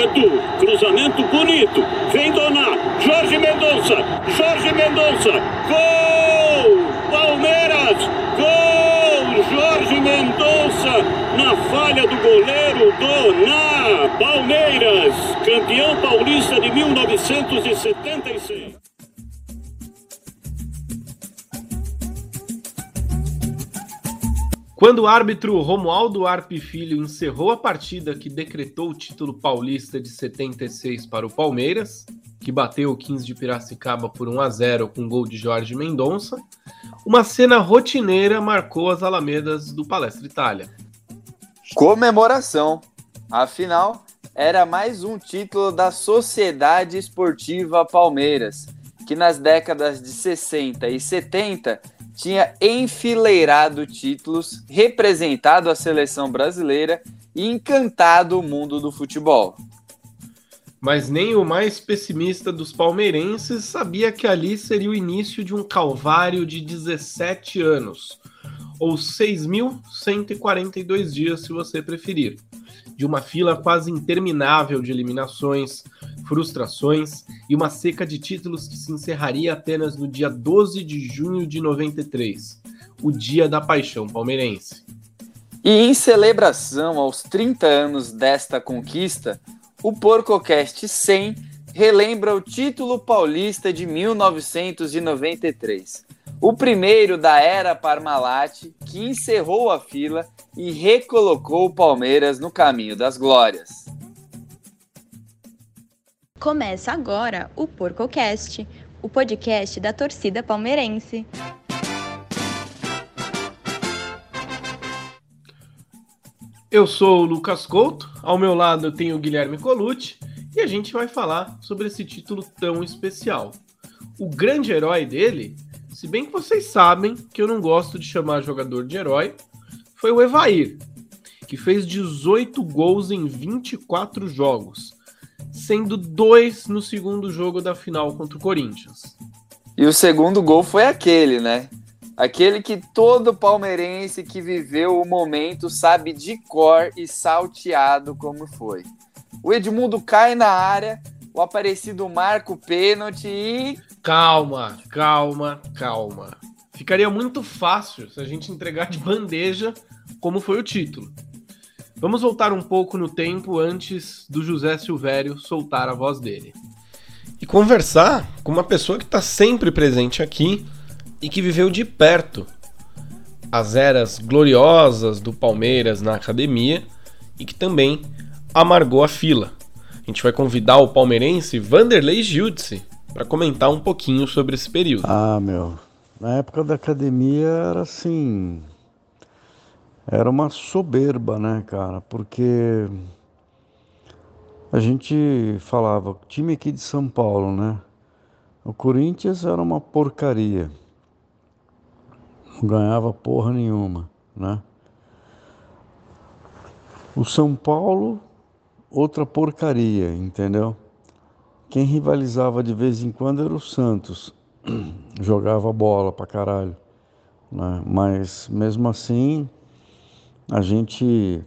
Edu, cruzamento bonito, vem Donar, Jorge Mendonça, Jorge Mendonça, gol! Palmeiras, gol! Jorge Mendonça, na falha do goleiro Donar, Palmeiras, campeão paulista de 1976. Quando o árbitro Romualdo Arpe Filho encerrou a partida que decretou o título paulista de 76 para o Palmeiras, que bateu o 15 de Piracicaba por 1 a 0 com gol de Jorge Mendonça, uma cena rotineira marcou as alamedas do Palestra Itália. Comemoração. Afinal, era mais um título da Sociedade Esportiva Palmeiras, que nas décadas de 60 e 70 tinha enfileirado títulos, representado a seleção brasileira e encantado o mundo do futebol. Mas nem o mais pessimista dos palmeirenses sabia que ali seria o início de um calvário de 17 anos, ou 6.142 dias, se você preferir, de uma fila quase interminável de eliminações, frustrações e uma seca de títulos que se encerraria apenas no dia 12 de junho de 93, o dia da paixão palmeirense. E em celebração aos 30 anos desta conquista, o PorcoCast 100 relembra o título paulista de 1993. O primeiro da era Parmalat, que encerrou a fila e recolocou o Palmeiras no caminho das glórias. Começa agora o PorcoCast, o podcast da torcida palmeirense. Eu sou o Lucas Couto, ao meu lado eu tenho o Guilherme Colucci e a gente vai falar sobre esse título tão especial. O grande herói dele, se bem que vocês sabem que eu não gosto de chamar jogador de herói, foi o Evair, que fez 18 gols em 24 jogos sendo dois no segundo jogo da final contra o Corinthians. E o segundo gol foi aquele, né? Aquele que todo palmeirense que viveu o momento sabe de cor e salteado como foi. O Edmundo cai na área, o aparecido marca o pênalti e. Calma, calma, calma. Ficaria muito fácil se a gente entregar de bandeja como foi o título. Vamos voltar um pouco no tempo antes do José Silvério soltar a voz dele. E conversar com uma pessoa que está sempre presente aqui e que viveu de perto as eras gloriosas do Palmeiras na academia e que também amargou a fila. A gente vai convidar o palmeirense Vanderlei Gildice para comentar um pouquinho sobre esse período. Ah, meu, na época da academia era assim, era uma soberba, né, cara? Porque a gente falava, time aqui de São Paulo, né? O Corinthians era uma porcaria. Não ganhava porra nenhuma, né? O São Paulo, outra porcaria, entendeu? Quem rivalizava de vez em quando era o Santos. Jogava bola pra caralho. Né? Mas mesmo assim, a gente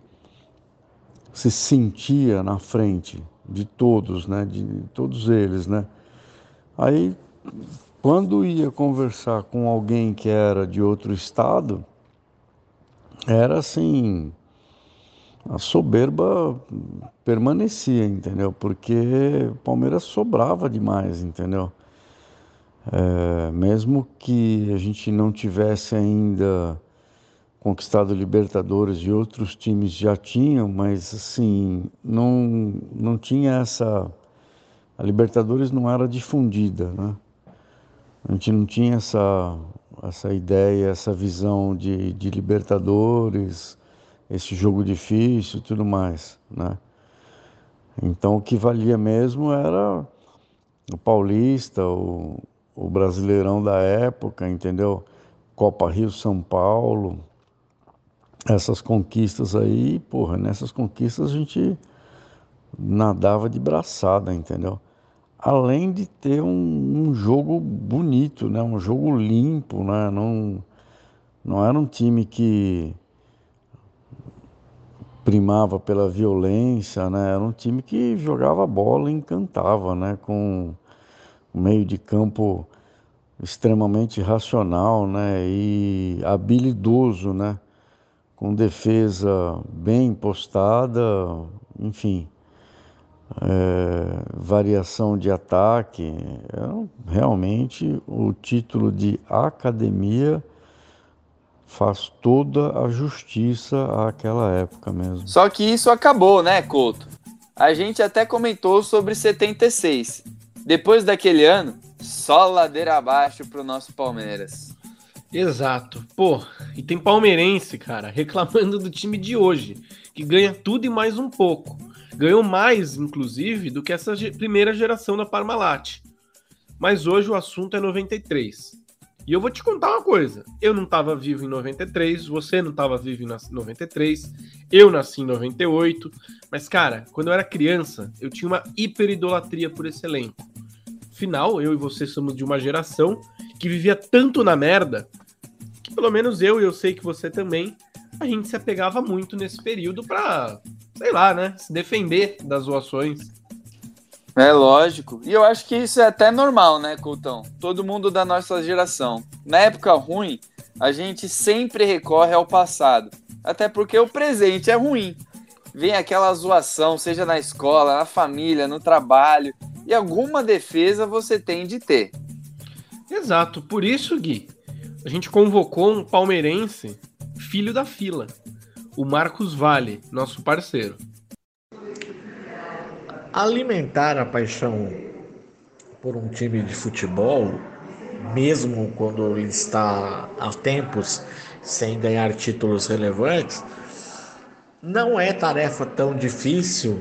se sentia na frente de todos, né? De todos eles, né? Aí, quando ia conversar com alguém que era de outro estado, era assim, a soberba permanecia, entendeu? Porque o Palmeiras sobrava demais, entendeu? É, mesmo que a gente não tivesse ainda conquistado Libertadores e outros times já tinham, mas assim, não, não tinha essa. A Libertadores não era difundida, né? A gente não tinha essa, essa ideia, essa visão de, de Libertadores, esse jogo difícil e tudo mais, né? Então o que valia mesmo era o Paulista, o, o Brasileirão da época, entendeu? Copa Rio São Paulo, essas conquistas aí, porra, nessas conquistas a gente nadava de braçada, entendeu? Além de ter um, um, jogo bonito, né? Um jogo limpo, né? Não, não era um time que primava pela violência, né? Era um time que jogava bola e encantava, né? Com um meio de campo extremamente racional, né? E habilidoso, né? Com defesa bem postada, enfim, é, variação de ataque. É, realmente o título de academia faz toda a justiça àquela época mesmo. Só que isso acabou, né, Couto? A gente até comentou sobre 76. Depois daquele ano, só ladeira abaixo pro nosso Palmeiras. Exato. Pô, e tem palmeirense, cara, reclamando do time de hoje, que ganha tudo e mais um pouco. Ganhou mais, inclusive, do que essa primeira geração da Parmalat. Mas hoje o assunto é 93. E eu vou te contar uma coisa. Eu não estava vivo em 93, você não estava vivo em 93, eu nasci em 98. Mas, cara, quando eu era criança, eu tinha uma hiperidolatria por esse elenco. Afinal, eu e você somos de uma geração que vivia tanto na merda que, pelo menos eu e eu sei que você também, a gente se apegava muito nesse período pra, sei lá, né, se defender das zoações. É lógico. E eu acho que isso é até normal, né, Coutão? Todo mundo da nossa geração. Na época ruim, a gente sempre recorre ao passado. Até porque o presente é ruim. Vem aquela zoação, seja na escola, na família, no trabalho. E alguma defesa você tem de ter. Exato. Por isso, Gui, a gente convocou um palmeirense, filho da fila. O Marcos Vale, nosso parceiro alimentar a paixão por um time de futebol, mesmo quando ele está há tempos sem ganhar títulos relevantes, não é tarefa tão difícil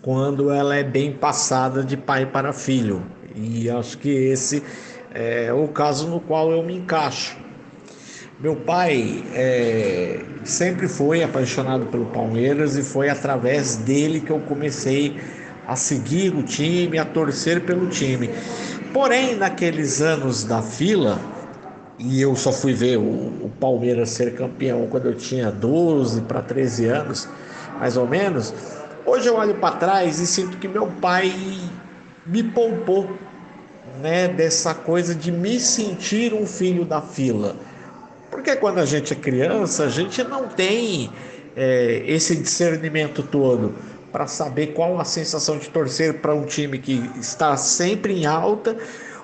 quando ela é bem passada de pai para filho. E acho que esse é o caso no qual eu me encaixo. Meu pai é, sempre foi apaixonado pelo Palmeiras e foi através dele que eu comecei a seguir o time, a torcer pelo time. Porém, naqueles anos da fila, e eu só fui ver o, o Palmeiras ser campeão quando eu tinha 12 para 13 anos, mais ou menos. Hoje eu olho para trás e sinto que meu pai me poupou, né, dessa coisa de me sentir um filho da fila. Porque quando a gente é criança, a gente não tem é, esse discernimento todo para saber qual a sensação de torcer para um time que está sempre em alta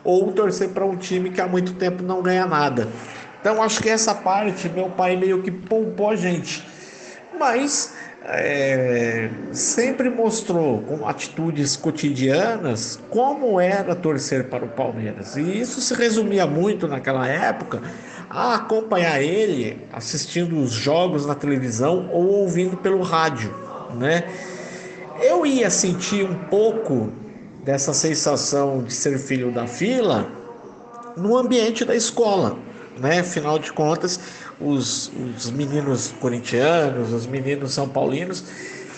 ou torcer para um time que há muito tempo não ganha nada. Então acho que essa parte meu pai meio que poupou a gente, mas é, sempre mostrou com atitudes cotidianas como era torcer para o Palmeiras. E isso se resumia muito naquela época a acompanhar ele assistindo os jogos na televisão ou ouvindo pelo rádio, né? Eu ia sentir um pouco dessa sensação de ser filho da fila no ambiente da escola, né? Afinal de contas, os, os meninos corintianos, os meninos são paulinos,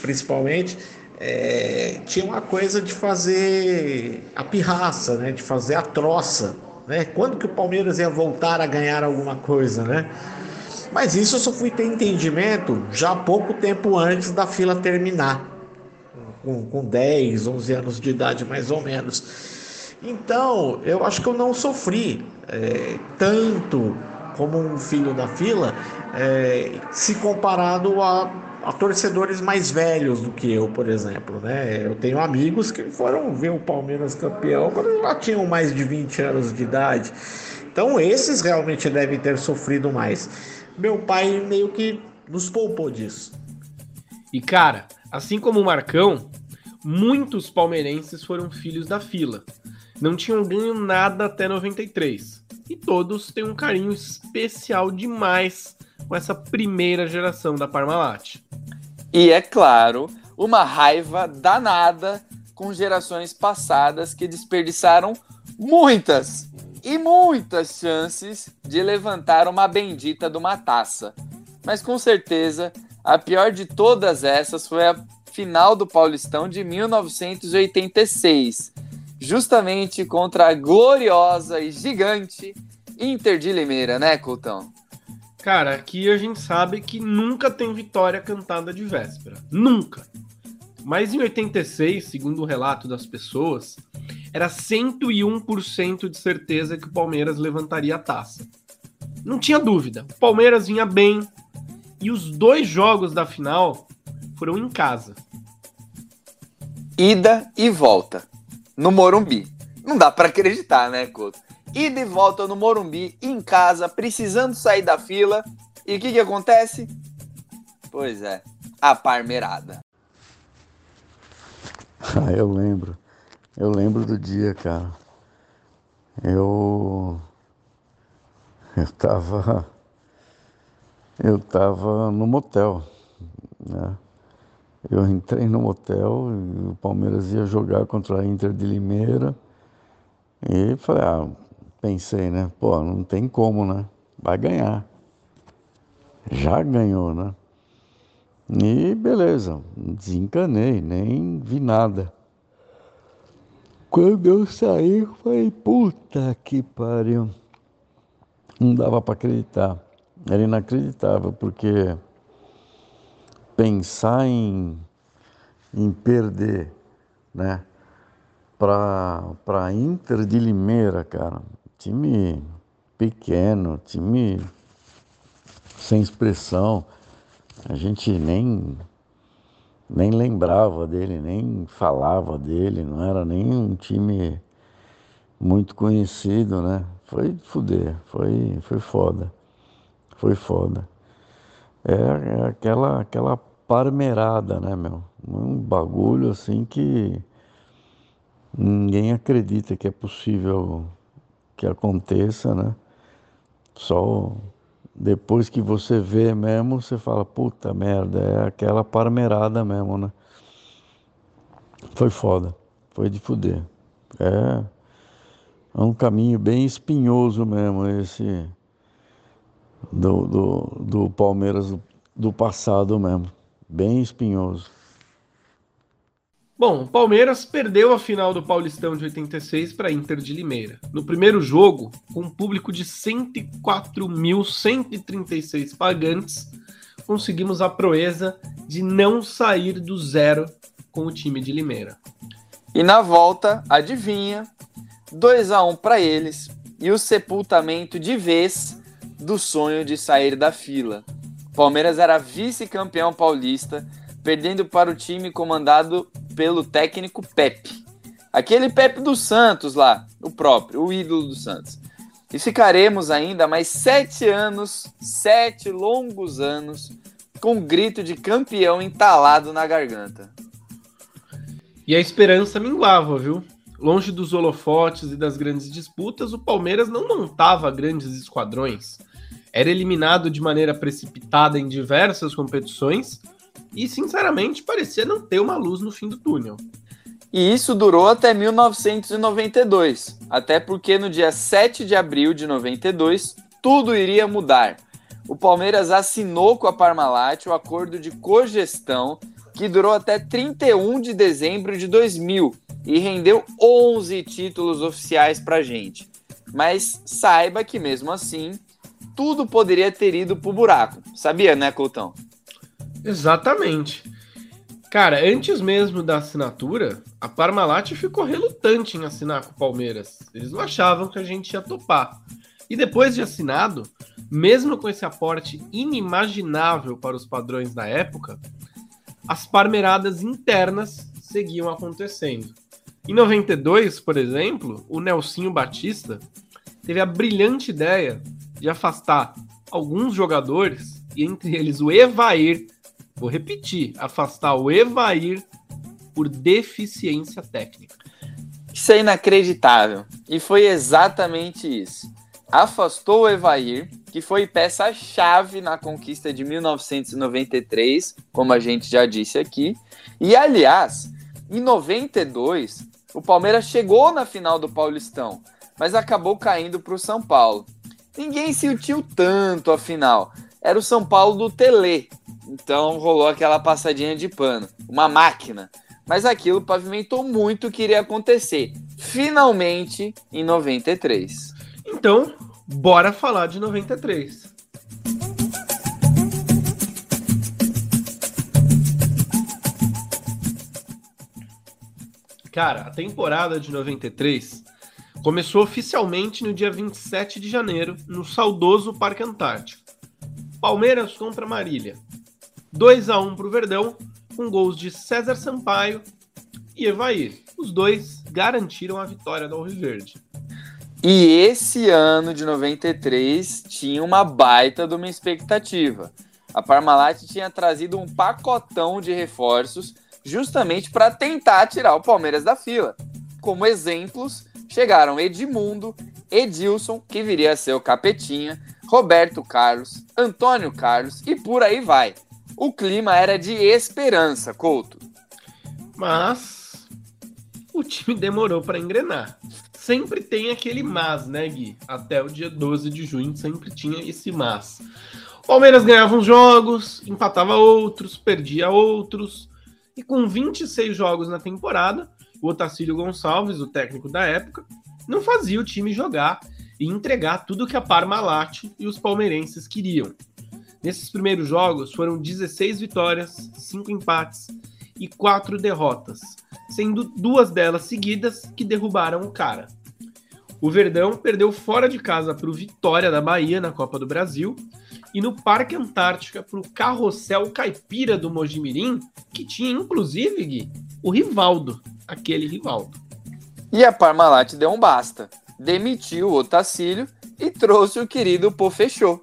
principalmente, é, tinham uma coisa de fazer a pirraça, né? De fazer a troça, né? Quando que o Palmeiras ia voltar a ganhar alguma coisa, né? Mas isso eu só fui ter entendimento já pouco tempo antes da fila terminar com, com 10, 11 anos de idade mais ou menos. Então, eu acho que eu não sofri é, tanto como um filho da fila, é, se comparado a, a, torcedores mais velhos do que eu, por exemplo. Né? Eu tenho amigos que foram ver o Palmeiras campeão quando já tinham mais de 20 anos de idade. Então, esses realmente devem ter sofrido mais. Meu pai meio que nos poupou disso. E cara, Assim como o Marcão, muitos palmeirenses foram filhos da fila. Não tinham ganho nada até 93. E todos têm um carinho especial demais com essa primeira geração da Parmalat. E é claro, uma raiva danada com gerações passadas que desperdiçaram muitas e muitas chances de levantar uma bendita de uma taça. Mas com certeza a pior de todas essas foi a final do Paulistão de 1986, justamente contra a gloriosa e gigante Inter de Limeira, né, Coutão? Cara, aqui a gente sabe que nunca tem vitória cantada de véspera. Nunca. Mas em 86, segundo o relato das pessoas, era 101% de certeza que o Palmeiras levantaria a taça. Não tinha dúvida. O Palmeiras vinha bem. E os dois jogos da final foram em casa. Ida e volta. No Morumbi. Não dá para acreditar, né, Couto? Ida e volta no Morumbi, em casa, precisando sair da fila. E o que, que acontece? Pois é, a parmerada. Ah, eu lembro. Eu lembro do dia, cara. Eu. Eu tava. Eu tava no motel, né? Eu entrei no motel o Palmeiras ia jogar contra a Inter de Limeira. E falei, ah, pensei, né? Pô, não tem como, né? Vai ganhar. Já ganhou, né? E beleza, desencanei, nem vi nada. Quando eu saí, falei, puta que pariu. Não dava para acreditar. Era inacreditável, porque pensar em, em perder, né? Para Inter de Limeira, cara, time pequeno, time sem expressão. A gente nem, nem lembrava dele, nem falava dele, não era nem um time muito conhecido, né? Foi fuder, foi, foi foda. Foi foda. É, é aquela, aquela parmerada, né, meu? Um bagulho assim que ninguém acredita que é possível que aconteça, né? Só depois que você vê mesmo, você fala, puta merda, é aquela parmerada mesmo, né? Foi foda, foi de fuder. É, é um caminho bem espinhoso mesmo esse do, do, do Palmeiras do passado mesmo, bem espinhoso. Bom, o Palmeiras perdeu a final do Paulistão de 86 para Inter de Limeira. No primeiro jogo, com um público de 104.136 pagantes, conseguimos a proeza de não sair do zero com o time de Limeira. E na volta, adivinha, 2 a 1 para eles e o sepultamento de vez do sonho de sair da fila. Palmeiras era vice-campeão paulista, perdendo para o time comandado pelo técnico Pepe. Aquele Pepe do Santos lá, o próprio, o ídolo do Santos. E ficaremos ainda mais sete anos, sete longos anos, com um grito de campeão entalado na garganta. E a esperança minguava, viu? Longe dos holofotes e das grandes disputas, o Palmeiras não montava grandes esquadrões. Era eliminado de maneira precipitada em diversas competições e, sinceramente, parecia não ter uma luz no fim do túnel. E isso durou até 1992, até porque no dia 7 de abril de 92 tudo iria mudar. O Palmeiras assinou com a Parmalat o acordo de cogestão que durou até 31 de dezembro de 2000 e rendeu 11 títulos oficiais para gente. Mas saiba que mesmo assim, tudo poderia ter ido pro buraco. Sabia, né, Coutão? Exatamente. Cara, antes mesmo da assinatura, a Parmalat ficou relutante em assinar com o Palmeiras. Eles não achavam que a gente ia topar. E depois de assinado, mesmo com esse aporte inimaginável para os padrões da época, as parmeradas internas seguiam acontecendo. Em 92, por exemplo, o Nelsinho Batista teve a brilhante ideia de afastar alguns jogadores, e entre eles o Evair, Vou repetir: afastar o Evair por deficiência técnica. Isso é inacreditável. E foi exatamente isso. Afastou o Evair, que foi peça-chave na conquista de 1993, como a gente já disse aqui. E, aliás, em 92, o Palmeiras chegou na final do Paulistão, mas acabou caindo para o São Paulo. Ninguém sentiu tanto, afinal. Era o São Paulo do Tele. Então rolou aquela passadinha de pano. Uma máquina. Mas aquilo pavimentou muito o que iria acontecer. Finalmente, em 93. Então, bora falar de 93. Cara, a temporada de 93 começou oficialmente no dia 27 de janeiro, no saudoso Parque Antártico. Palmeiras contra Marília. 2 a 1 para o Verdão, com gols de César Sampaio e Evair. Os dois garantiram a vitória do Alviverde. E esse ano de 93 tinha uma baita de uma expectativa. A Parmalat tinha trazido um pacotão de reforços justamente para tentar tirar o Palmeiras da fila. Como exemplos, chegaram Edmundo, Edilson, que viria a ser o Capetinha, Roberto Carlos, Antônio Carlos e por aí vai. O clima era de esperança, Couto. Mas o time demorou para engrenar. Sempre tem aquele mas, né, Gui? Até o dia 12 de junho sempre tinha esse mas. Palmeiras ganhava uns jogos, empatava outros, perdia outros. E com 26 jogos na temporada, o Otacílio Gonçalves, o técnico da época, não fazia o time jogar e entregar tudo que a Parmalat e os palmeirenses queriam. Nesses primeiros jogos foram 16 vitórias, 5 empates e 4 derrotas, sendo duas delas seguidas que derrubaram o cara. O Verdão perdeu fora de casa para o Vitória da Bahia na Copa do Brasil e no Parque Antártica para o Carrossel Caipira do Mojimirim, que tinha inclusive, Gui, o Rivaldo, aquele Rivaldo. E a Parmalat deu um basta. Demitiu o Otacílio e trouxe o querido Pofechô.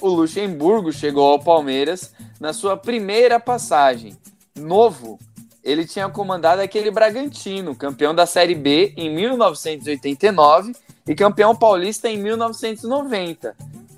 O Luxemburgo chegou ao Palmeiras na sua primeira passagem. Novo, ele tinha comandado aquele Bragantino, campeão da Série B em 1989 e campeão paulista em 1990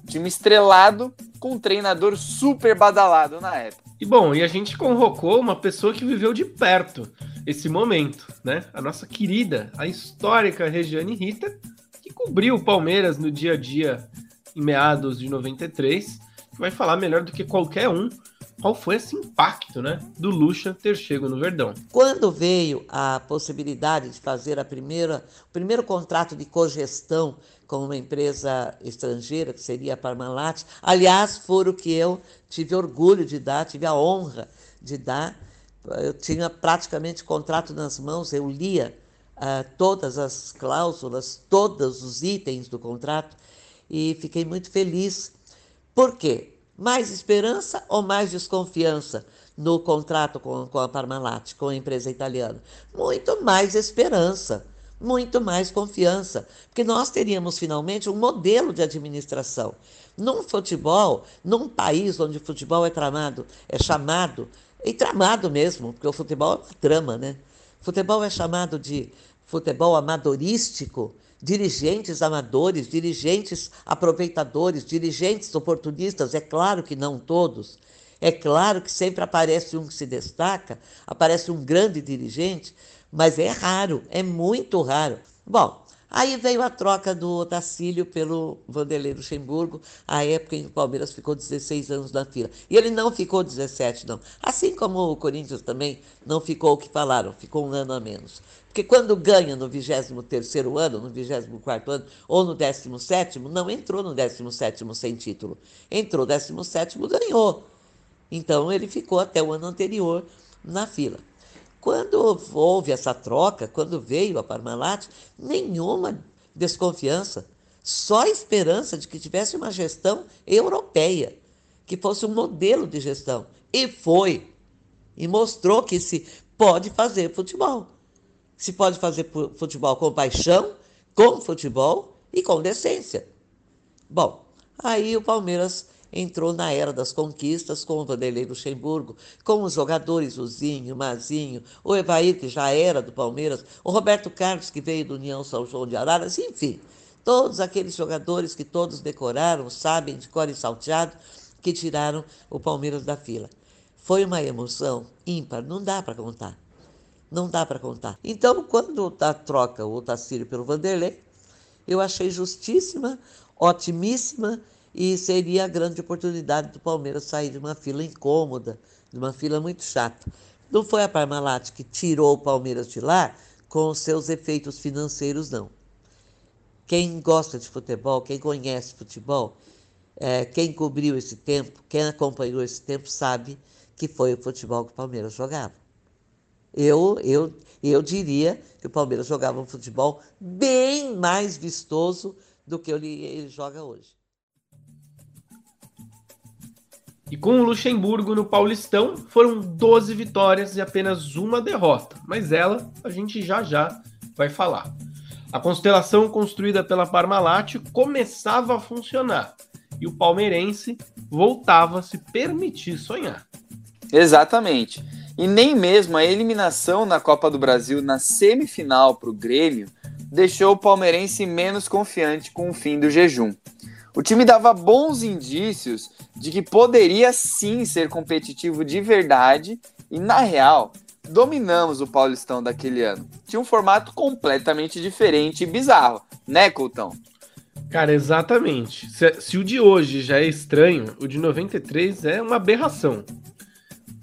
time estrelado com um treinador super badalado na época. E bom, e a gente convocou uma pessoa que viveu de perto esse momento, né? A nossa querida, a histórica Regiane Ritter, que cobriu o Palmeiras no dia a dia em meados de 93, que vai falar melhor do que qualquer um qual foi esse impacto, né, do Lucha ter chegado no Verdão. Quando veio a possibilidade de fazer a primeira, o primeiro contrato de cogestão com uma empresa estrangeira, que seria a Parmalat, aliás, foi o que eu tive orgulho de dar, tive a honra de dar. Eu tinha praticamente contrato nas mãos, eu lia uh, todas as cláusulas, todos os itens do contrato e fiquei muito feliz. Por quê? Mais esperança ou mais desconfiança no contrato com, com a Parmalat, com a empresa italiana? Muito mais esperança, muito mais confiança, porque nós teríamos finalmente um modelo de administração. Num futebol, num país onde o futebol é tramado, é chamado, e tramado mesmo, porque o futebol é uma trama, né? Futebol é chamado de futebol amadorístico, dirigentes amadores, dirigentes aproveitadores, dirigentes oportunistas, é claro que não todos. É claro que sempre aparece um que se destaca, aparece um grande dirigente, mas é raro, é muito raro. Bom, aí veio a troca do Otacílio pelo Vanderlei Luxemburgo, a época em que o Palmeiras ficou 16 anos na fila. E ele não ficou 17, não. Assim como o Corinthians também não ficou o que falaram, ficou um ano a menos. Porque quando ganha no 23º ano, no 24º ano ou no 17º, não entrou no 17º sem título. Entrou no 17º, ganhou. Então ele ficou até o ano anterior na fila. Quando houve essa troca, quando veio a Parmalat, nenhuma desconfiança, só esperança de que tivesse uma gestão europeia, que fosse um modelo de gestão. E foi. E mostrou que se pode fazer futebol se pode fazer futebol com paixão, com futebol e com decência. Bom, aí o Palmeiras entrou na era das conquistas com o Vanderlei Luxemburgo, com os jogadores, o Zinho, o Mazinho, o Evair, que já era do Palmeiras, o Roberto Carlos, que veio do União São João de Araras, enfim, todos aqueles jogadores que todos decoraram, sabem de cor e salteado, que tiraram o Palmeiras da fila. Foi uma emoção ímpar, não dá para contar. Não dá para contar. Então, quando a troca o Otacílio pelo Vanderlei, eu achei justíssima, otimíssima e seria a grande oportunidade do Palmeiras sair de uma fila incômoda, de uma fila muito chata. Não foi a Parmalat que tirou o Palmeiras de lá com os seus efeitos financeiros, não. Quem gosta de futebol, quem conhece futebol, é, quem cobriu esse tempo, quem acompanhou esse tempo, sabe que foi o futebol que o Palmeiras jogava. eu, eu, eu diria que o Palmeiras jogava um futebol bem mais vistoso do que ele, ele joga hoje. E com o Luxemburgo no Paulistão, foram 12 vitórias e apenas uma derrota, mas ela a gente já já vai falar. A constelação construída pela Parmalat começava a funcionar e o palmeirense voltava a se permitir sonhar. Exatamente. E nem mesmo a eliminação na Copa do Brasil na semifinal para o Grêmio deixou o palmeirense menos confiante com o fim do jejum. O time dava bons indícios de que poderia sim ser competitivo de verdade e, na real, dominamos o Paulistão daquele ano. Tinha um formato completamente diferente e bizarro, né, Coutão? Cara, exatamente. Se, se, o de hoje já é estranho, o de 93 é uma aberração.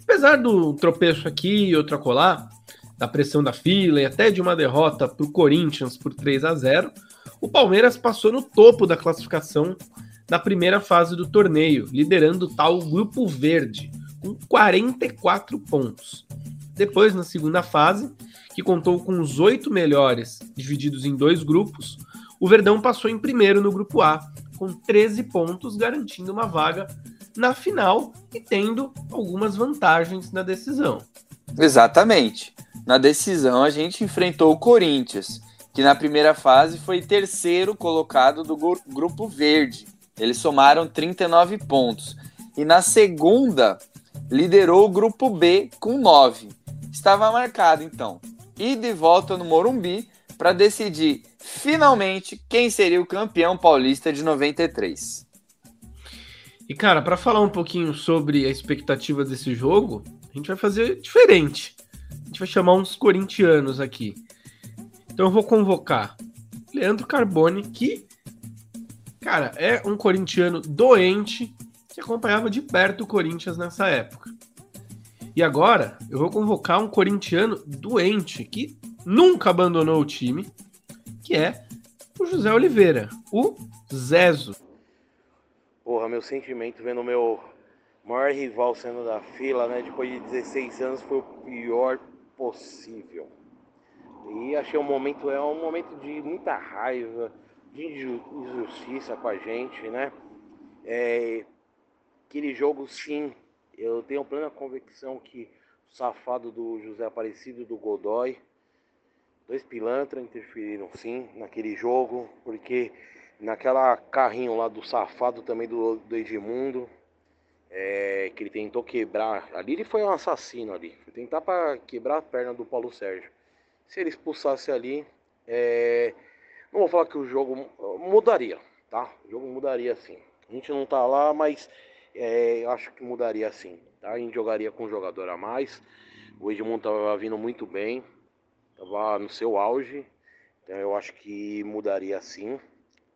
Apesar do tropeço aqui e outro acolá, da pressão da fila e até de uma derrota para o Corinthians por 3 a 0 o Palmeiras passou no topo da classificação na primeira fase do torneio, liderando o tal Grupo Verde, com 44 pontos. Depois, na segunda fase, que contou com os oito melhores, divididos em dois grupos, o Verdão passou em primeiro no Grupo A, com 13 pontos, garantindo uma vaga na final e tendo algumas vantagens na decisão. Exatamente. Na decisão, a gente enfrentou o Corinthians, que na primeira fase foi terceiro colocado do Grupo Verde. Eles somaram 39 pontos. E na segunda, liderou o Grupo B com 9. Estava marcado, então, ir de volta no Morumbi para decidir finalmente quem seria o campeão paulista de 93. E cara, para falar um pouquinho sobre a expectativa desse jogo, a gente vai fazer diferente. A gente vai chamar uns corintianos aqui. Então eu vou convocar Leandro Carbone, que, cara, é um corintiano doente que acompanhava de perto o Corinthians nessa época. E agora eu vou convocar um corintiano doente que nunca abandonou o time, que é o José Oliveira, o Zezo. Porra, meu sentimento vendo meu maior rival sendo da fila, né? Depois de 16 anos foi o pior possível. E achei um momento, é um momento de muita raiva, de injustiça com a gente, né? É, aquele jogo sim, eu tenho plena convicção que o safado do José Aparecido do Godoy, dois pilantras interferiram sim naquele jogo, porque naquela carrinho lá do safado também do, do Edmundo, é, que ele tentou quebrar, ali ele foi um assassino ali, foi tentar para quebrar a perna do Paulo Sérgio se ele expulsasse ali, é... não vou falar que o jogo mudaria, tá? O jogo mudaria sim. A gente não tá lá, mas é, acho que mudaria sim. Tá? A gente jogaria com um jogador a mais. O Edmundo tava vindo muito bem, tava no seu auge. Então eu acho que mudaria sim,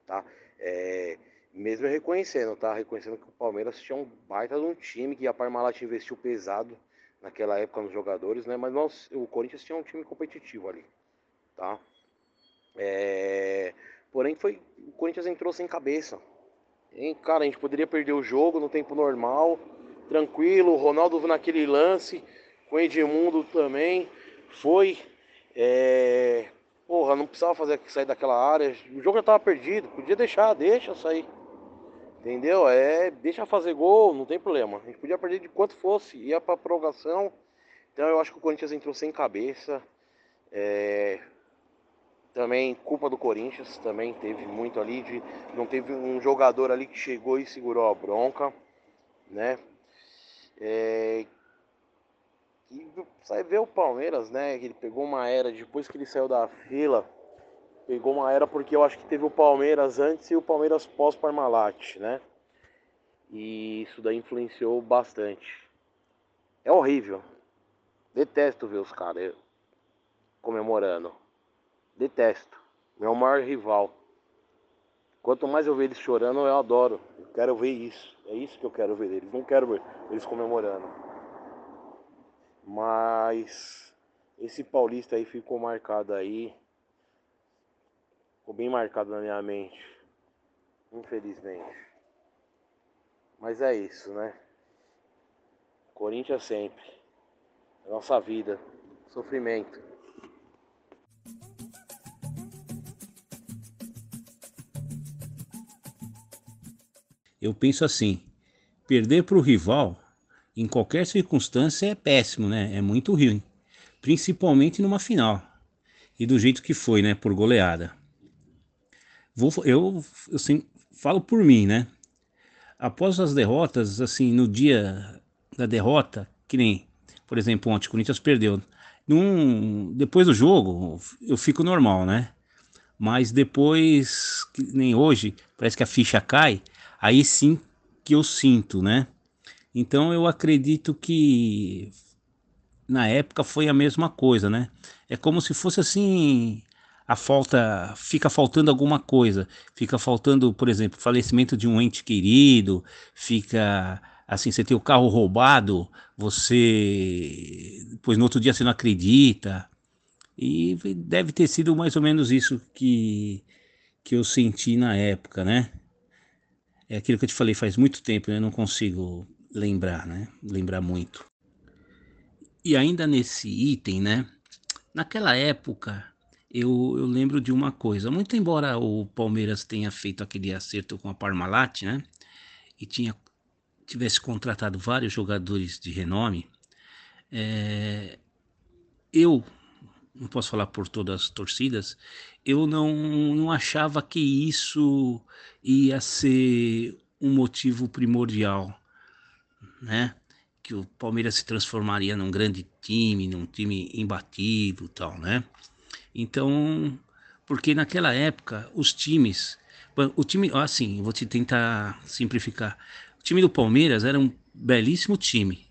tá? É, mesmo reconhecendo, tá? Reconhecendo que o Palmeiras tinha um baita de um time, que a Parmalat investiu pesado naquela época nos jogadores, né? Mas nós, o Corinthians tinha um time competitivo ali, tá? É... Porém, foi, o Corinthians entrou sem cabeça. E, cara, a gente poderia perder o jogo no tempo normal, tranquilo. O Ronaldo naquele lance, com o Edmundo também, foi. É... Porra, não precisava fazer sair daquela área. O jogo já tava perdido, podia deixar, deixa sair. Entendeu? É, deixa fazer gol, não tem problema. A gente podia perder de quanto fosse, ia pra prorrogação. Então eu acho que o Corinthians entrou sem cabeça. É, também culpa do Corinthians, também teve muito ali de não teve um jogador ali que chegou e segurou a bronca, né? É, e sai ver o Palmeiras, né? Ele pegou uma era depois que ele saiu da fila Pegou uma era porque eu acho que teve o Palmeiras antes e o Palmeiras pós-Parmalat, né? E isso daí influenciou bastante. É horrível. Detesto ver os caras comemorando. Detesto. Meu maior rival. Quanto mais eu ver eles chorando, eu adoro. Eu quero ver isso. É isso que eu quero ver eles. Não quero ver eles comemorando. Mas esse paulista aí ficou marcado aí. Ficou bem marcado na minha mente. Infelizmente. Mas é isso, né? Corinthians sempre. É nossa vida. Sofrimento. Eu penso assim: perder para o rival em qualquer circunstância é péssimo, né? É muito ruim, principalmente numa final e do jeito que foi, né? Por goleada. Vou, eu, assim, falo por mim, né? Após as derrotas, assim, no dia da derrota, que nem, por exemplo, ontem o Corinthians perdeu. Num, depois do jogo, eu fico normal, né? Mas depois, que nem hoje, parece que a ficha cai, aí sim que eu sinto, né? Então eu acredito que na época foi a mesma coisa, né? É como se fosse assim, a falta, fica faltando alguma coisa, fica faltando, por exemplo, falecimento de um ente querido, fica assim, você tem o carro roubado, você depois no outro dia você não acredita. E deve ter sido mais ou menos isso que que eu senti na época, né? É aquilo que eu te falei faz muito tempo, eu não consigo lembrar, né? Lembrar muito. E ainda nesse item, né? Naquela época, eu, eu lembro de uma coisa. Muito embora o Palmeiras tenha feito aquele acerto com a Parmalat, né? E tinha, tivesse contratado vários jogadores de renome, é, eu não posso falar por todas as torcidas, eu não, não achava que isso ia ser um motivo primordial, né? Que o Palmeiras se transformaria num grande time, num time imbatível tal, né? Então, porque naquela época os times, o time, assim, vou te tentar simplificar. O time do Palmeiras era um belíssimo time.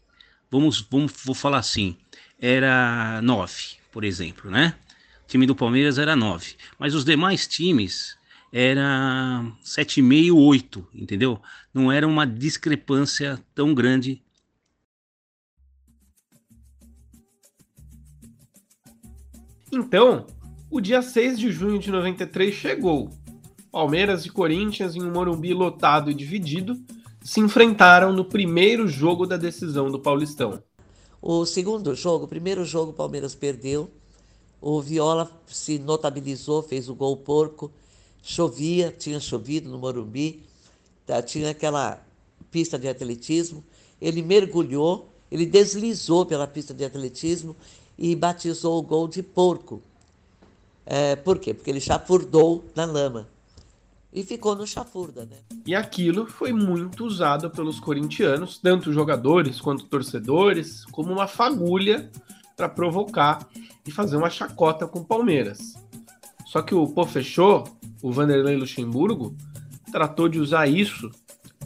Vamos, vamos, vou falar assim, era nove por exemplo, né? O time do Palmeiras era 9, mas os demais times era 7,5, 8, entendeu? Não era uma discrepância tão grande. Então, o dia 6 de junho de 93 chegou. Palmeiras e Corinthians, em um Morumbi lotado e dividido, se enfrentaram no primeiro jogo da decisão do Paulistão. O segundo jogo, o primeiro jogo, o Palmeiras perdeu. O Viola se notabilizou, fez o gol porco. Chovia, tinha chovido no Morumbi, tá, tinha aquela pista de atletismo. Ele mergulhou, ele deslizou pela pista de atletismo e batizou o gol de porco. É, por quê? Porque ele chafurdou na lama e ficou no chafurda, né? E aquilo foi muito usado pelos corintianos, tanto jogadores quanto torcedores, como uma fagulha para provocar e fazer uma chacota com o Palmeiras. Só que o Pô fechou, o Vanderlei Luxemburgo, tratou de usar isso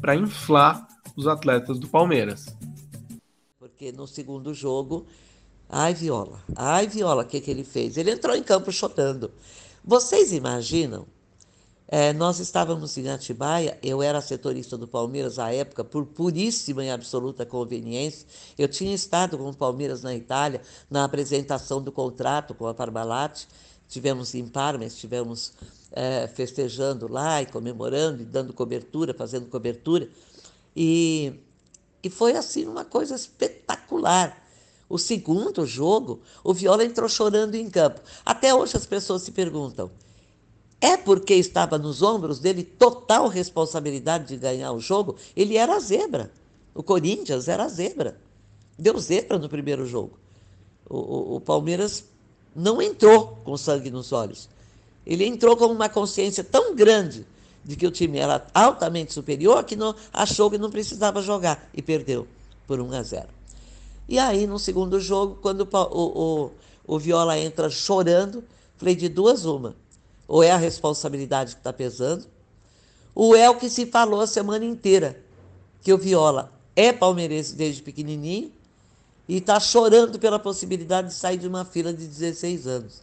para inflar os atletas do Palmeiras. Porque no segundo jogo, ai Viola, ai Viola, o que, que ele fez? Ele entrou em campo chorando. Vocês imaginam é, nós estávamos em Atibaia, eu era setorista do Palmeiras à época, por puríssima e absoluta conveniência. Eu tinha estado com o Palmeiras na Itália na apresentação do contrato com a Parmalat. Tivemos em Parma, estivemos é, festejando lá e comemorando, e dando cobertura, fazendo cobertura. E, e foi assim uma coisa espetacular. O segundo jogo, o Viola entrou chorando em campo. Até hoje as pessoas se perguntam é porque estava nos ombros dele total responsabilidade de ganhar o jogo. Ele era a zebra. O Corinthians era a zebra. Deu zebra no primeiro jogo. O, o, o Palmeiras não entrou com sangue nos olhos. Ele entrou com uma consciência tão grande de que o time era altamente superior que não, achou que não precisava jogar e perdeu por 1 a 0. E aí, no segundo jogo, quando o, o, o Viola entra chorando, falei de duas uma ou é a responsabilidade que está pesando, ou é o que se falou a semana inteira, que o Viola é palmeirense desde pequenininho e está chorando pela possibilidade de sair de uma fila de 16 anos.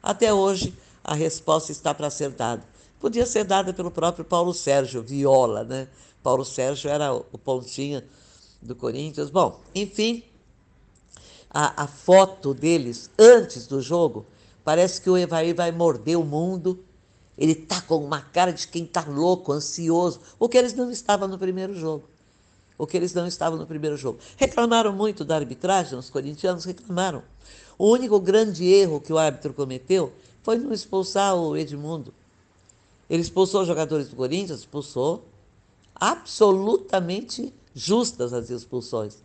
Até hoje, a resposta está para ser dada. Podia ser dada pelo próprio Paulo Sérgio Viola, né? Paulo Sérgio era o pontinha do Corinthians. Bom, enfim, a, a foto deles antes do jogo Parece que o Evair vai morder o mundo. Ele está com uma cara de quem está louco, ansioso, porque eles não estavam no primeiro jogo. ou que eles não estavam no primeiro jogo. Reclamaram muito da arbitragem, os corintianos reclamaram. O único grande erro que o árbitro cometeu foi não expulsar o Edmundo. Ele expulsou os jogadores do Corinthians, expulsou. Absolutamente justas as expulsões.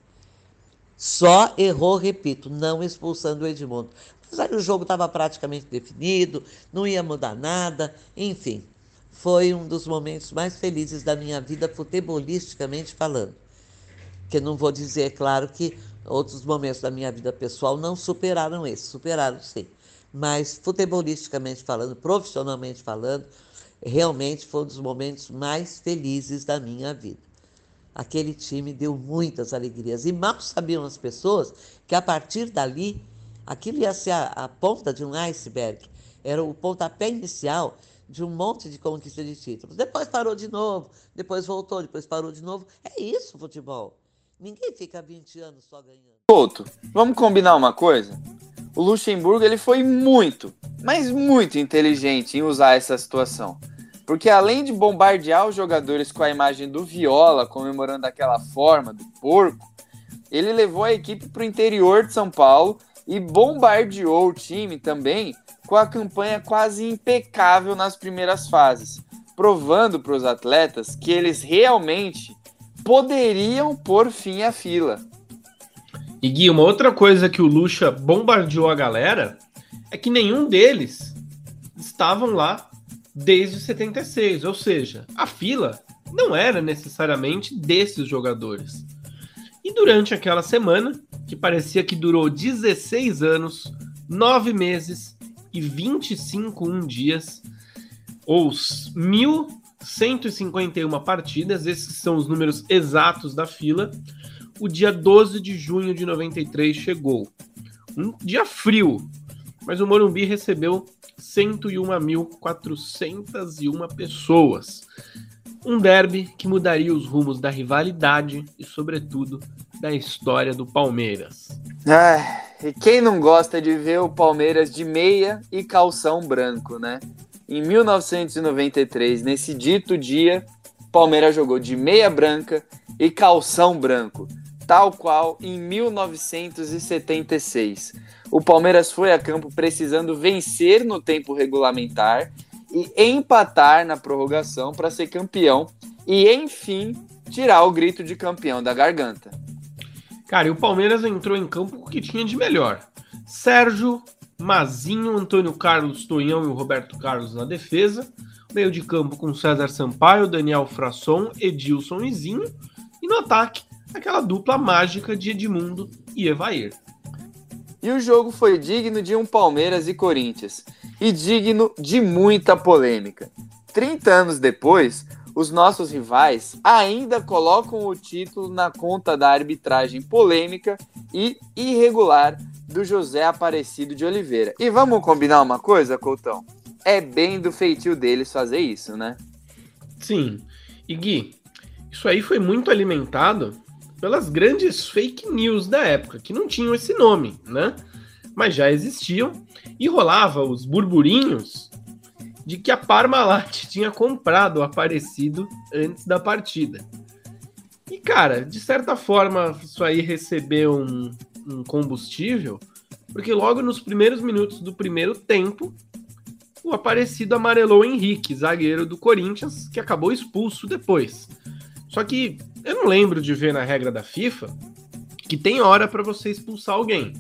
Só errou, repito, não expulsando o Edmundo. Mas aí o jogo estava praticamente definido, não ia mudar nada, enfim. Foi um dos momentos mais felizes da minha vida, futebolisticamente falando. Que não vou dizer, é claro, que outros momentos da minha vida pessoal não superaram esse, superaram sim. Mas futebolisticamente falando, profissionalmente falando, realmente foi um dos momentos mais felizes da minha vida. Aquele time deu muitas alegrias. E mal sabiam as pessoas que a partir dali, aquilo ia ser a, a ponta de um iceberg. Era o pontapé inicial de um monte de conquista de títulos. Depois parou de novo, depois voltou, depois parou de novo. É isso, futebol. Ninguém fica 20 anos só ganhando. Couto, vamos combinar uma coisa? O Luxemburgo ele foi muito, mas muito inteligente em usar essa situação. Porque além de bombardear os jogadores com a imagem do Viola, comemorando daquela forma, do porco, ele levou a equipe para o interior de São Paulo e bombardeou o time também com a campanha quase impecável nas primeiras fases, provando para os atletas que eles realmente poderiam pôr fim à fila. E Gui, uma outra coisa que o Lucha bombardeou a galera é que nenhum deles estavam lá desde 76, ou seja, a fila não era necessariamente desses jogadores. E durante aquela semana, que parecia que durou 16 anos, 9 meses e 25 um dias, ou 1.151 partidas, esses são os números exatos da fila, o dia 12 de junho de 93 chegou. Um dia frio, mas o Morumbi recebeu 101.401 pessoas. Um derby que mudaria os rumos da rivalidade e, sobretudo, da história do Palmeiras. Ah, e quem não gosta de ver o Palmeiras de meia e calção branco, né? Em 1993, nesse dito dia, Palmeiras jogou de meia branca e calção branco, tal qual em 1976 o Palmeiras foi a campo precisando vencer no tempo regulamentar e empatar na prorrogação para ser campeão e, enfim, tirar o grito de campeão da garganta. Cara, e o Palmeiras entrou em campo com o que tinha de melhor. Sérgio, Mazinho, Antônio Carlos Tonhão e o Roberto Carlos na defesa. Meio de campo com César Sampaio, Daniel Frasson, Edilson e Zinho. E no ataque, aquela dupla mágica de Edmundo e Evair. E o jogo foi digno de um Palmeiras e Corinthians, e digno de muita polêmica. 30 anos depois, os nossos rivais ainda colocam o título na conta da arbitragem polêmica e irregular do José Aparecido de Oliveira. E vamos combinar uma coisa, Coutão? É bem do feitio deles fazer isso, né? Sim. E Gui, isso aí foi muito alimentado pelas grandes fake news da época, que não tinham esse nome, né? Mas já existiam e rolava os burburinhos de que a Parmalat tinha comprado o Aparecido antes da partida. E cara, de certa forma, isso aí recebeu um, um combustível, porque logo nos primeiros minutos do primeiro tempo, o Aparecido amarelou o Henrique, zagueiro do Corinthians, que acabou expulso depois. Só que eu não lembro de ver na regra da FIFA que tem hora para você expulsar alguém.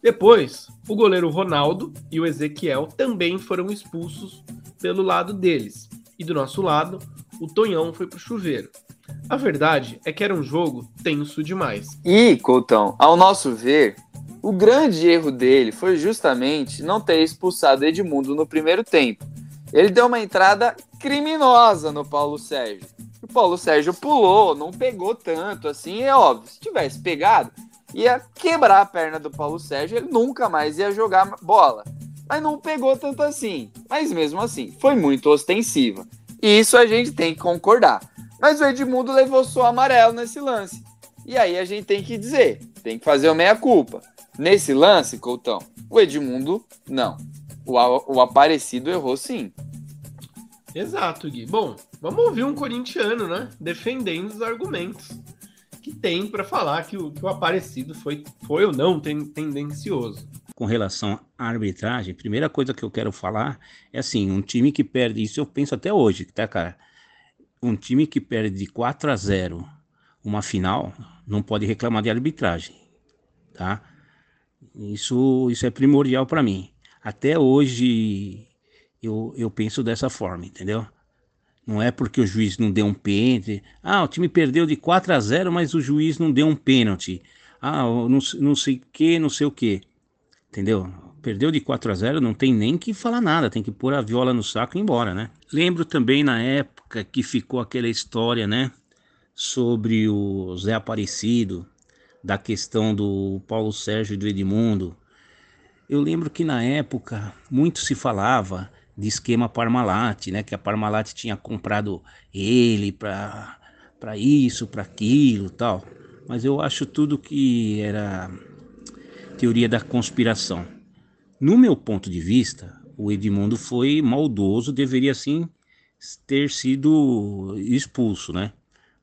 Depois, o goleiro Ronaldo e o Ezequiel também foram expulsos pelo lado deles. E do nosso lado, o Tonhão foi pro chuveiro. A verdade é que era um jogo tenso demais. E, Coutão, ao nosso ver, o grande erro dele foi justamente não ter expulsado Edmundo no primeiro tempo. Ele deu uma entrada criminosa no Paulo Sérgio. O Paulo Sérgio pulou, não pegou tanto assim, é óbvio. Se tivesse pegado, ia quebrar a perna do Paulo Sérgio, ele nunca mais ia jogar bola. Mas não pegou tanto assim. Mas mesmo assim, foi muito ostensiva. E isso a gente tem que concordar. Mas o Edmundo levou só amarelo nesse lance. E aí a gente tem que dizer, tem que fazer o meia-culpa. Nesse lance, Coutão, o Edmundo, não. O, o Aparecido errou sim. Exato, Gui. Bom, vamos ouvir um corintiano, né? Defendendo os argumentos. que tem para falar que o, que o Aparecido foi, foi ou não ten, tendencioso. Com relação à arbitragem, primeira coisa que eu quero falar é assim, um time que perde, isso eu penso até hoje, tá, cara? Um time que perde de 4 a 0 uma final, não pode reclamar de arbitragem, tá? Isso, isso é primordial para mim. Até hoje eu, eu penso dessa forma, entendeu? Não é porque o juiz não deu um pênalti. Ah, o time perdeu de 4 a 0, mas o juiz não deu um pênalti. Ah, não, sei o que, não sei o que. Entendeu? Perdeu de 4 a 0, não tem nem que falar nada, tem que pôr a viola no saco e ir embora, né? Lembro também na época que ficou aquela história, né? Sobre o Zé Aparecido, da questão do Paulo Sérgio e do Edmundo. Eu lembro que na época muito se falava de esquema Parmalat, né? Que a Parmalat tinha comprado ele para para isso, para aquilo, tal. Mas eu acho tudo que era teoria da conspiração. No meu ponto de vista, o Edmundo foi maldoso, deveria sim ter sido expulso, né?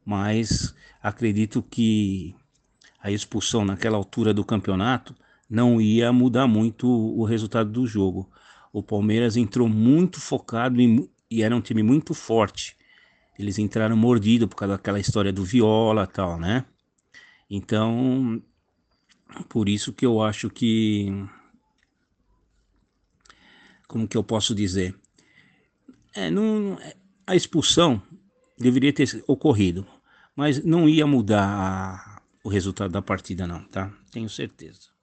Mas acredito que a expulsão naquela altura do campeonato não ia mudar muito o resultado do jogo. O Palmeiras entrou muito focado em, e era um time muito forte. Eles entraram mordido por causa daquela história do Viola tal, né? Então, por isso que eu acho que. Como que eu posso dizer? É, não, a expulsão deveria ter ocorrido, mas não ia mudar o resultado da partida, não, tá? Tenho certeza.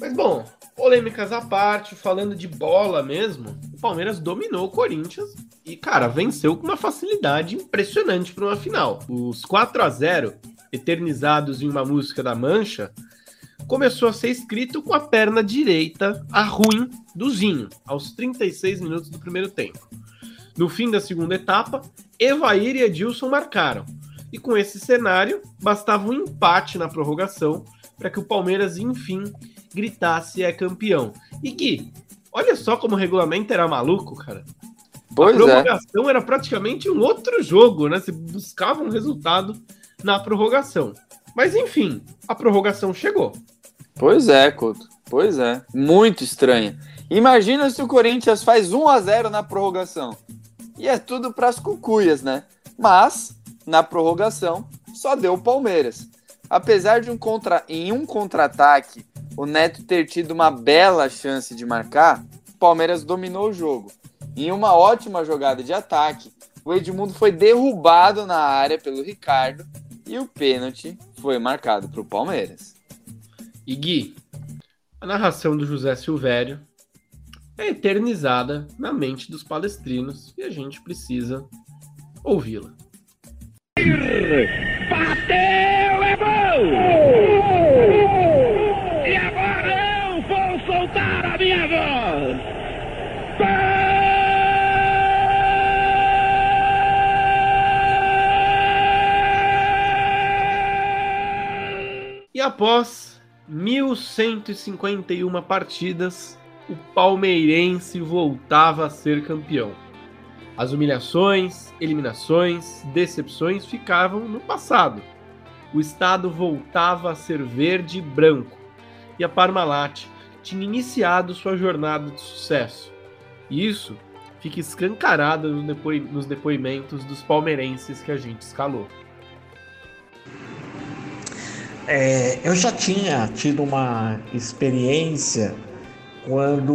Mas bom, polêmicas à parte, falando de bola mesmo, o Palmeiras dominou o Corinthians e, cara, venceu com uma facilidade impressionante para uma final. Os 4 a 0 eternizados em uma música da Mancha, começou a ser escrito com a perna direita a ruim do Zinho, aos 36 minutos do primeiro tempo. No fim da segunda etapa, Evair e Edilson marcaram. E com esse cenário, bastava um empate na prorrogação para que o Palmeiras, enfim, gritasse é campeão. E Gui, olha só como o regulamento era maluco, cara. Pois a prorrogação é. era praticamente um outro jogo, né? Você buscava um resultado na prorrogação. Mas enfim, a prorrogação chegou. Pois é, Couto. Pois é. Muito estranho. Imagina se o Corinthians faz 1 a 0 na prorrogação. E é tudo para as cucuias, né? Mas, na prorrogação, só deu o Palmeiras. Apesar de um contra... em um contra-ataque o Neto ter tido uma bela chance de marcar, o Palmeiras dominou o jogo. Em uma ótima jogada de ataque, o Edmundo foi derrubado na área pelo Ricardo e o pênalti foi marcado para o Palmeiras. E Gui, a narração do José Silvério é eternizada na mente dos palestrinos e a gente precisa ouvi-la. Bateu, E agora eu vou soltar a minha voz! E após 1151 partidas, o palmeirense voltava a ser campeão. As humilhações, eliminações, decepções ficavam no passado. O estado voltava a ser verde e branco, e a Parmalat tinha iniciado sua jornada de sucesso. E isso fica escancarado nos depoimentos dos palmeirenses que a gente escalou. É, eu já tinha tido uma experiência quando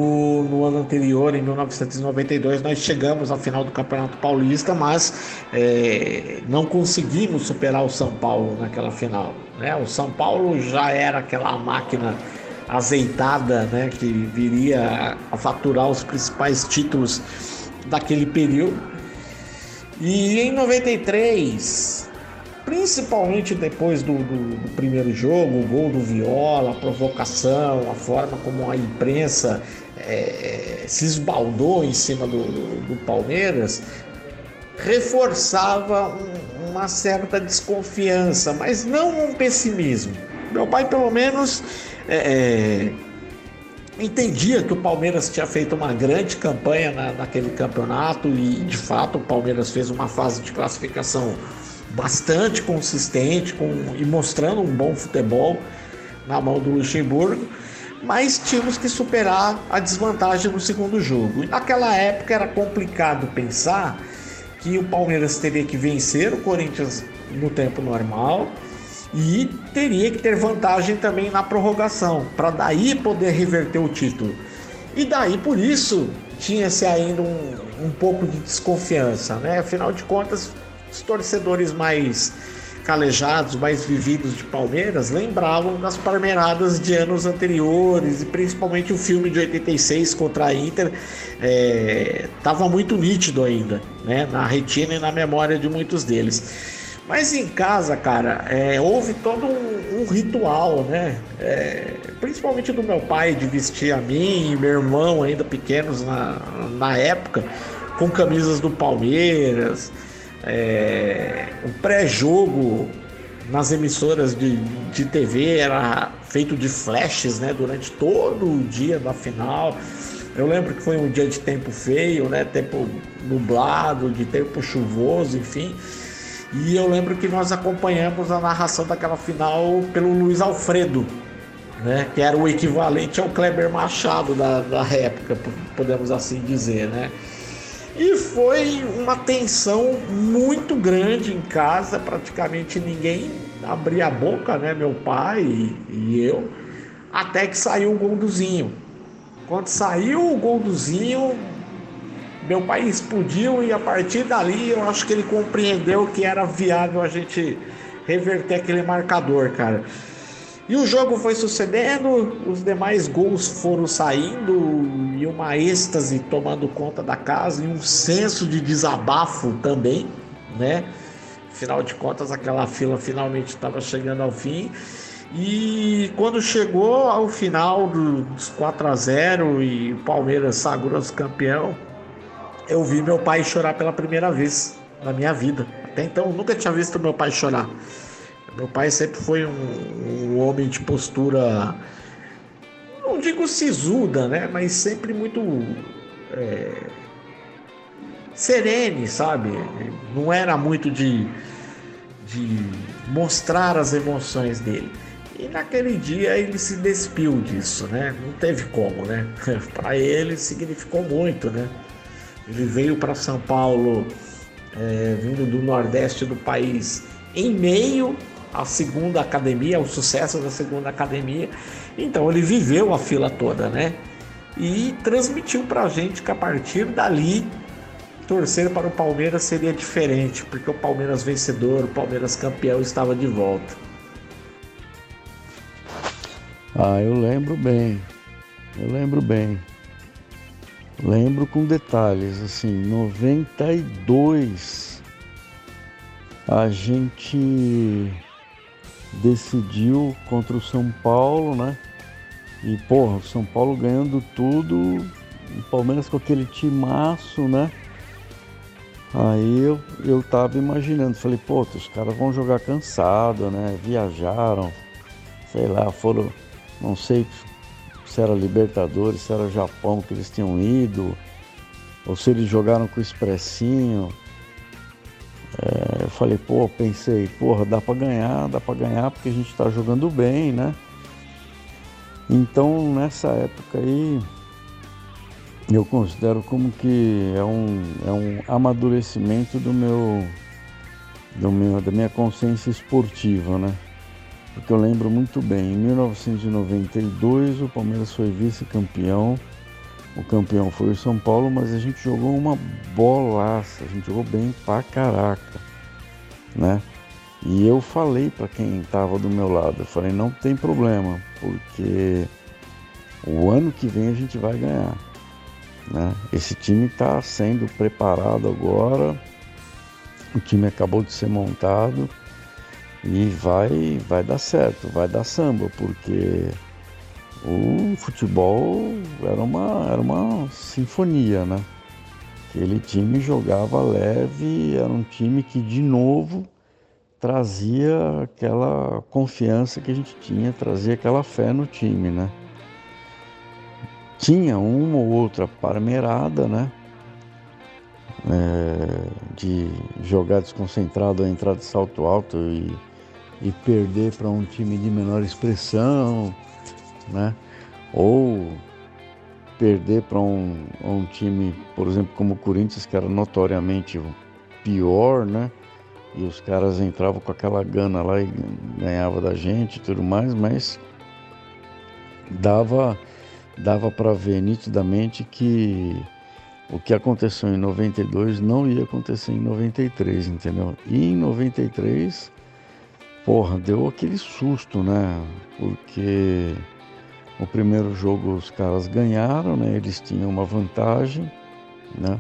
no ano anterior, em 1992, nós chegamos à final do Campeonato Paulista, mas é, não conseguimos superar o São Paulo naquela final. Né? O São Paulo já era aquela máquina azeitada né, que viria a faturar os principais títulos daquele período. E em 93, principalmente depois do, do, do, primeiro jogo, o gol do Viola, a provocação, a forma como a imprensa é, se esbaldou em cima do, do Palmeiras, reforçava um, uma certa desconfiança, mas não um pessimismo. Meu pai, pelo menos, é, é entendia que o Palmeiras tinha feito uma grande campanha na, naquele campeonato e de fato o Palmeiras fez uma fase de classificação bastante consistente com, e mostrando um bom futebol na mão do Luxemburgo, mas tínhamos que superar a desvantagem no segundo jogo. E naquela época era complicado pensar que o Palmeiras teria que vencer o Corinthians no tempo normal e teria que ter vantagem também na prorrogação, para daí poder reverter o título. E daí por isso tinha-se ainda um, um pouco de desconfiança, né? Afinal de contas, os torcedores mais calejados, mais vividos de Palmeiras, lembravam das parmeiradas de anos anteriores e principalmente o filme de 86 contra a Inter estava é, muito nítido ainda, né? Na retina e na memória de muitos deles. Mas em casa, cara, é, houve todo um, um ritual, né? É, principalmente do meu pai de vestir a mim e meu irmão, ainda pequenos na, na época, com camisas do Palmeiras. É, o pré-jogo nas emissoras de, de TV era feito de flashes, né? Durante todo o dia da final. Eu lembro que foi um dia de tempo feio, né? Tempo nublado, de tempo chuvoso, enfim. E eu lembro que nós acompanhamos a narração daquela final pelo Luiz Alfredo, né? Que era o equivalente ao Kleber Machado da, da época, podemos assim dizer, né? E foi uma tensão muito grande em casa, praticamente ninguém abria a boca, né? Meu pai e, e eu, até que saiu o gol do Zinho. Quando saiu o gol do Zinho, meu pai explodiu e a partir dali eu acho que ele compreendeu que era viável a gente reverter aquele marcador, cara. E o jogo foi sucedendo, os demais gols foram saindo e uma êxtase tomando conta da casa e um senso de desabafo também, né? Afinal de contas, aquela fila finalmente estava chegando ao fim. E quando chegou ao final dos 4 a 0 e o Palmeiras sagrou-se campeão, eu vi meu pai chorar pela primeira vez na minha vida. Até então eu nunca tinha visto meu pai chorar. Meu pai sempre foi um, um homem de postura, não digo sisuda, né? Mas sempre muito é, serene, sabe? Não era muito de, de mostrar as emoções dele. E naquele dia ele se despiu disso, né? Não teve como, né? Para ele significou muito, né? Ele veio para São Paulo, é, vindo do Nordeste do país, em meio à segunda academia, ao sucesso da segunda academia. Então ele viveu a fila toda, né? E transmitiu para a gente que a partir dali torcer para o Palmeiras seria diferente, porque o Palmeiras vencedor, o Palmeiras campeão estava de volta. Ah, eu lembro bem. Eu lembro bem. Lembro com detalhes, assim, 92 a gente decidiu contra o São Paulo, né? E porra, o São Paulo ganhando tudo, o Palmeiras com aquele timaço, né? Aí eu, eu tava imaginando, falei, pô, os caras vão jogar cansado, né? Viajaram, sei lá, foram, não sei, se era Libertadores, se era Japão que eles tinham ido, ou se eles jogaram com o Expressinho. É, eu falei, pô, pensei, porra, dá para ganhar, dá para ganhar porque a gente está jogando bem, né? Então nessa época aí eu considero como que é um, é um amadurecimento do meu, do meu, da minha consciência esportiva, né? porque eu lembro muito bem, em 1992 o Palmeiras foi vice-campeão, o campeão foi o São Paulo, mas a gente jogou uma bolaça, a gente jogou bem pra caraca, né? E eu falei para quem estava do meu lado, eu falei, não tem problema, porque o ano que vem a gente vai ganhar. Né? Esse time está sendo preparado agora, o time acabou de ser montado e vai, vai dar certo, vai dar samba, porque o futebol era uma, era uma sinfonia, né? Aquele time jogava leve, era um time que de novo trazia aquela confiança que a gente tinha, trazia aquela fé no time, né? tinha uma ou outra parmerada, né? É, de jogar desconcentrado, entrar de salto alto e, e perder para um time de menor expressão, né? Ou perder para um, um time, por exemplo, como o Corinthians, que era notoriamente pior, né? E os caras entravam com aquela gana lá e ganhava da gente e tudo mais, mas dava dava para ver nitidamente que o que aconteceu em 92 não ia acontecer em 93, entendeu? E em 93, porra, deu aquele susto, né? Porque o primeiro jogo os caras ganharam, né? Eles tinham uma vantagem, né?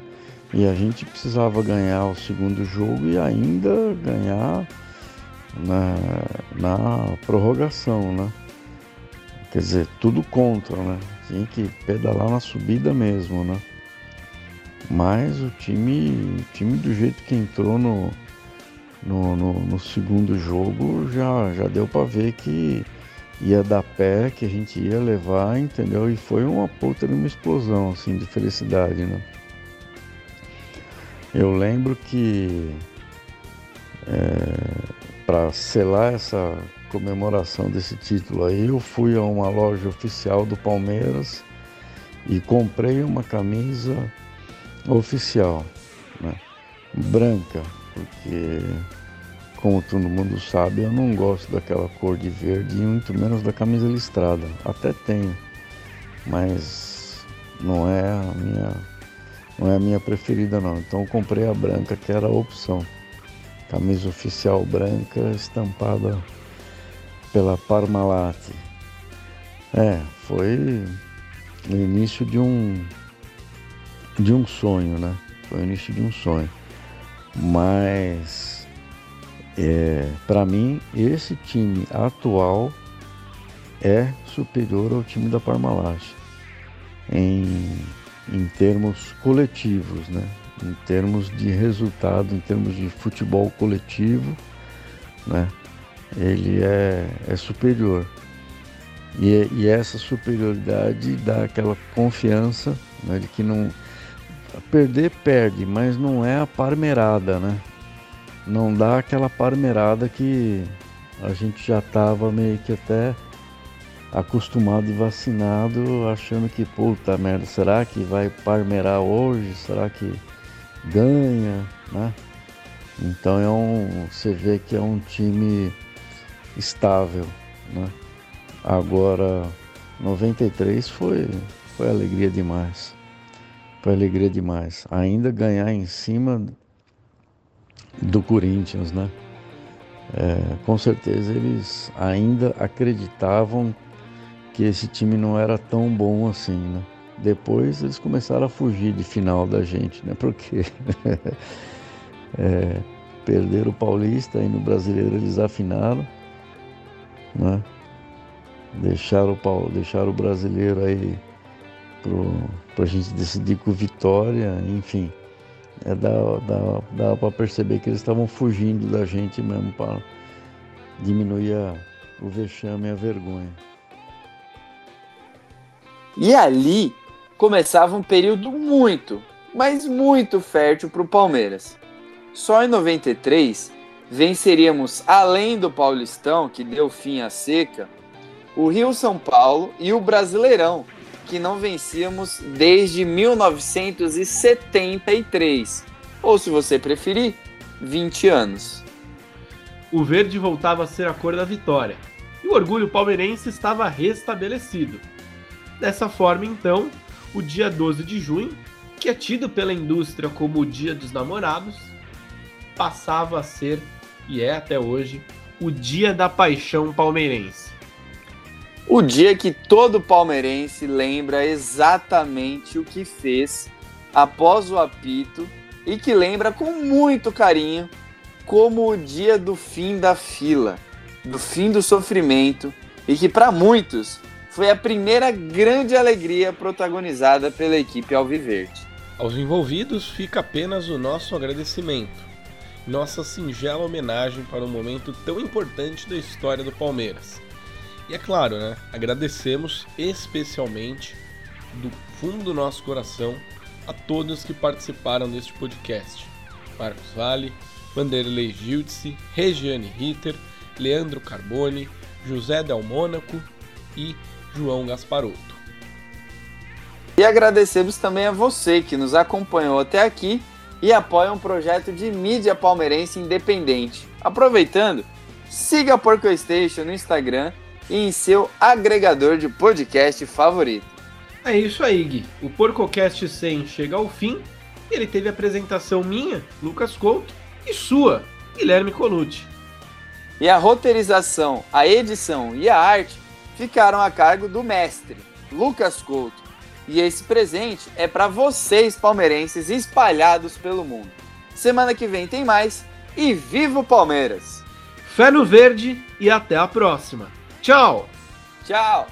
E a gente precisava ganhar o segundo jogo e ainda ganhar na, na prorrogação, né? Quer dizer, tudo contra, né? Tinha que pedalar na subida mesmo, né? Mas o time, o time do jeito que entrou no, no, no, no segundo jogo já, já deu para ver que ia dar pé, que a gente ia levar, entendeu? E foi uma puta de uma explosão, assim, de felicidade, né? Eu lembro que é, para selar essa comemoração desse título aí, eu fui a uma loja oficial do Palmeiras e comprei uma camisa oficial, né? branca, porque como todo mundo sabe, eu não gosto daquela cor de verde e muito menos da camisa listrada. Até tenho, mas não é a minha, não é a minha preferida não. Então eu comprei a branca, que era a opção. Camisa oficial branca estampada pela Parmalat. É, foi o início de um de um sonho, né? Foi o início de um sonho. Mas é, para mim, esse time atual é superior ao time da Parmalat em, em termos coletivos, né? em termos de resultado, em termos de futebol coletivo, né? ele é, é superior. E, e, essa superioridade dá aquela confiança né, de que não. Perder, perde, mas não é a parmerada, né? Não dá aquela parmerada que a gente já estava meio que até acostumado e vacinado, achando que, puta merda, será que vai parmerar hoje? Será que ganha? Né? Então é um. Você vê que é um time estável. Né? Agora 93 foi, foi alegria demais. Foi alegria demais. Ainda ganhar em cima do Corinthians, né? É, com certeza eles ainda acreditavam que esse time não era tão bom assim, né? Depois eles começaram a fugir de final da gente, né? Porque é, perderam o Paulista e no Brasileiro eles afinaram, né? Deixaram o, deixaram o brasileiro aí para a gente decidir com vitória, enfim é, dá, dá, dá para perceber que eles estavam fugindo da gente mesmo para diminuir a, o vexame e a vergonha. E ali começava um período muito, mas muito fértil para o Palmeiras. Só em 93 venceríamos, além do Paulistão, que deu fim à seca, o Rio São Paulo e o Brasileirão, que não vencíamos desde 1973, ou se você preferir, 20 anos. O verde voltava a ser a cor da vitória, e o orgulho palmeirense estava restabelecido. Dessa forma, então, o dia 12 de junho, que é tido pela indústria como o Dia dos Namorados, passava a ser, e é até hoje, o Dia da Paixão Palmeirense. O dia que todo palmeirense lembra exatamente o que fez após o apito e que lembra com muito carinho como o dia do fim da fila, do fim do sofrimento e que para muitos foi a primeira grande alegria protagonizada pela equipe Alviverde. Aos envolvidos fica apenas o nosso agradecimento, nossa singela homenagem para um momento tão importante da história do Palmeiras e é claro, né, agradecemos especialmente do fundo do nosso coração a todos que participaram deste podcast. Marcos Vale, Vanderlei Gildice, Regiane Ritter, Leandro Carboni, José Del Mônaco e João Gasparotto. E agradecemos também a você que nos acompanhou até aqui e apoia um projeto de mídia palmeirense independente. Aproveitando, siga a Porco Station no Instagram e em seu agregador de podcast favorito. É isso aí, Gui. O PorcoCast 100 chega ao fim. Ele teve apresentação minha, Lucas Couto, e sua, Guilherme Colucci. E a roteirização, a edição e a arte ficaram a cargo do mestre, Lucas Couto. E esse presente é para vocês palmeirenses espalhados pelo mundo. Semana que vem tem mais e viva o Palmeiras! Fé no verde e até a próxima. Tchau! Tchau!